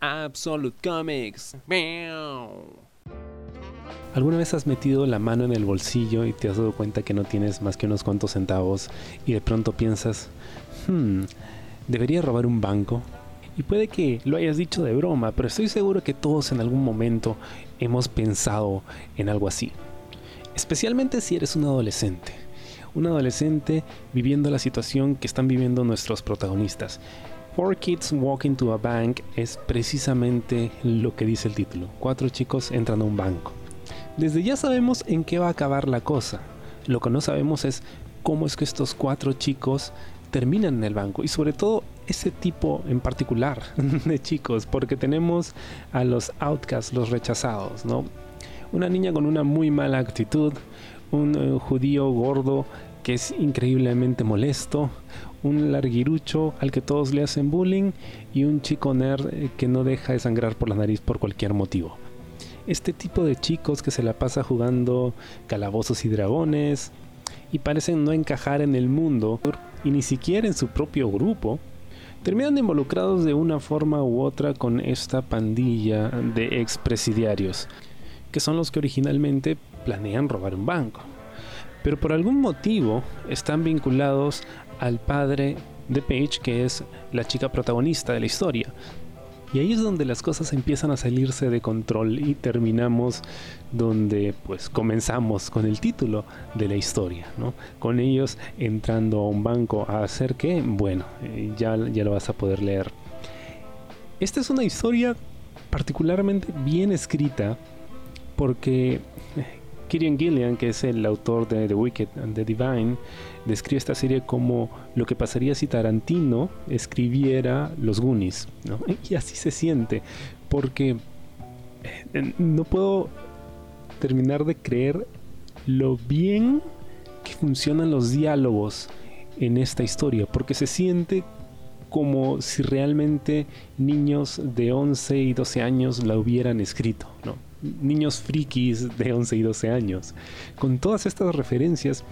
Absolute Comics. ¿Alguna vez has metido la mano en el bolsillo y te has dado cuenta que no tienes más que unos cuantos centavos y de pronto piensas, hmm, ¿debería robar un banco? Y puede que lo hayas dicho de broma, pero estoy seguro que todos en algún momento hemos pensado en algo así. Especialmente si eres un adolescente. Un adolescente viviendo la situación que están viviendo nuestros protagonistas. Four Kids Walk into a Bank es precisamente lo que dice el título. Cuatro chicos entran a un banco. Desde ya sabemos en qué va a acabar la cosa. Lo que no sabemos es cómo es que estos cuatro chicos terminan en el banco y sobre todo ese tipo en particular de chicos porque tenemos a los outcasts, los rechazados, ¿no? Una niña con una muy mala actitud, un eh, judío gordo que es increíblemente molesto, un larguirucho al que todos le hacen bullying y un chico nerd eh, que no deja de sangrar por la nariz por cualquier motivo. Este tipo de chicos que se la pasa jugando calabozos y dragones y parecen no encajar en el mundo y ni siquiera en su propio grupo, terminan involucrados de una forma u otra con esta pandilla de expresidiarios, que son los que originalmente planean robar un banco pero por algún motivo están vinculados al padre de Paige, que es la chica protagonista de la historia. Y ahí es donde las cosas empiezan a salirse de control y terminamos donde pues comenzamos con el título de la historia, ¿no? Con ellos entrando a un banco a hacer que, bueno, eh, ya, ya lo vas a poder leer. Esta es una historia particularmente bien escrita porque Kieran Gillian, que es el autor de The Wicked and the Divine, describe esta serie como lo que pasaría si Tarantino escribiera Los Goonies. Y así se siente, porque eh, no puedo terminar de creer lo bien que funcionan los diálogos en esta historia, porque se siente como si realmente niños de 11 y 12 años la hubieran escrito. Niños frikis de 11 y 12 años, con todas estas referencias,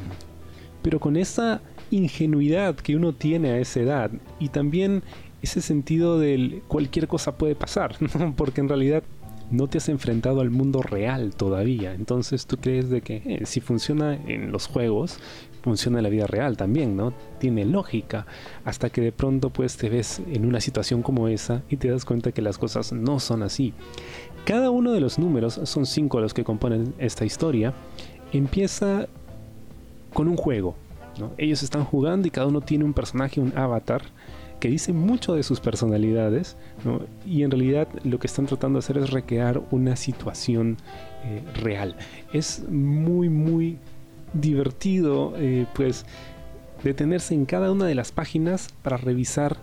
pero con esa ingenuidad que uno tiene a esa edad y también ese sentido del cualquier cosa puede pasar, porque en realidad no te has enfrentado al mundo real todavía, entonces tú crees de que eh, si funciona en los juegos, funciona en la vida real también, ¿no? Tiene lógica, hasta que de pronto pues te ves en una situación como esa y te das cuenta que las cosas no son así. Cada uno de los números, son cinco los que componen esta historia, empieza con un juego. Ellos están jugando y cada uno tiene un personaje, un avatar, que dice mucho de sus personalidades y en realidad lo que están tratando de hacer es recrear una situación eh, real. Es muy, muy divertido eh, pues detenerse en cada una de las páginas para revisar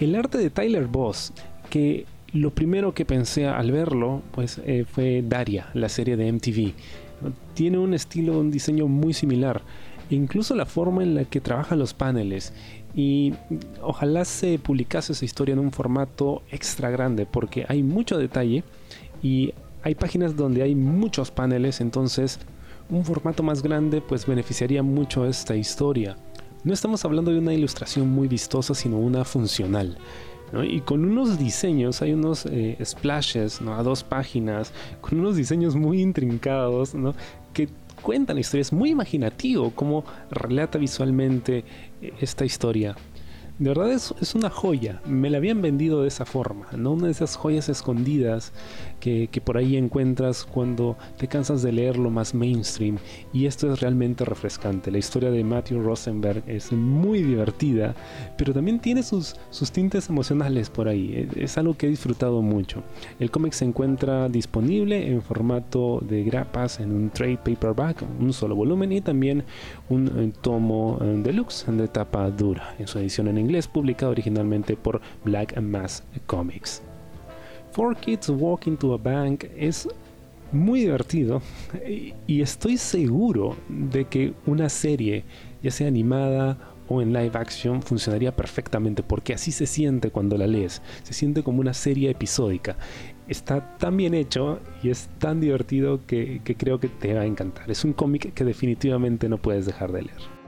el arte de Tyler Boss, que lo primero que pensé al verlo pues, eh, fue Daria, la serie de MTV. Tiene un estilo, un diseño muy similar. Incluso la forma en la que trabajan los paneles. Y ojalá se publicase esa historia en un formato extra grande porque hay mucho detalle y hay páginas donde hay muchos paneles, entonces un formato más grande pues beneficiaría mucho esta historia. No estamos hablando de una ilustración muy vistosa, sino una funcional. Y con unos diseños, hay unos eh, splashes a dos páginas, con unos diseños muy intrincados que cuentan la historia. Es muy imaginativo cómo relata visualmente esta historia de verdad es, es, una joya. Me la habían vendido de esa forma, ¿no? Una de esas joyas escondidas que, por ahí encuentras cuando te cansas de leer lo más mainstream. Y esto es realmente refrescante. La historia de Matthew Rosenberg es muy divertida, pero también tiene sus, sus tintes emocionales por ahí. Es, algo que he disfrutado mucho. El cómic se encuentra disponible en formato de grapas, en un trade paperback, un solo volumen y también un eh, tomo eh, deluxe de tapa dura en su edición en inglés, publicado originalmente por Black Mass Comics. Four Kids Walk into a Bank es muy divertido y estoy seguro de que una serie, ya sea animada o en live action, funcionaría perfectamente porque así se siente cuando la lees. Se siente como una serie episódica. Está tan bien hecho y es tan divertido que, que creo que te va a encantar. Es un cómic que definitivamente no puedes dejar de leer.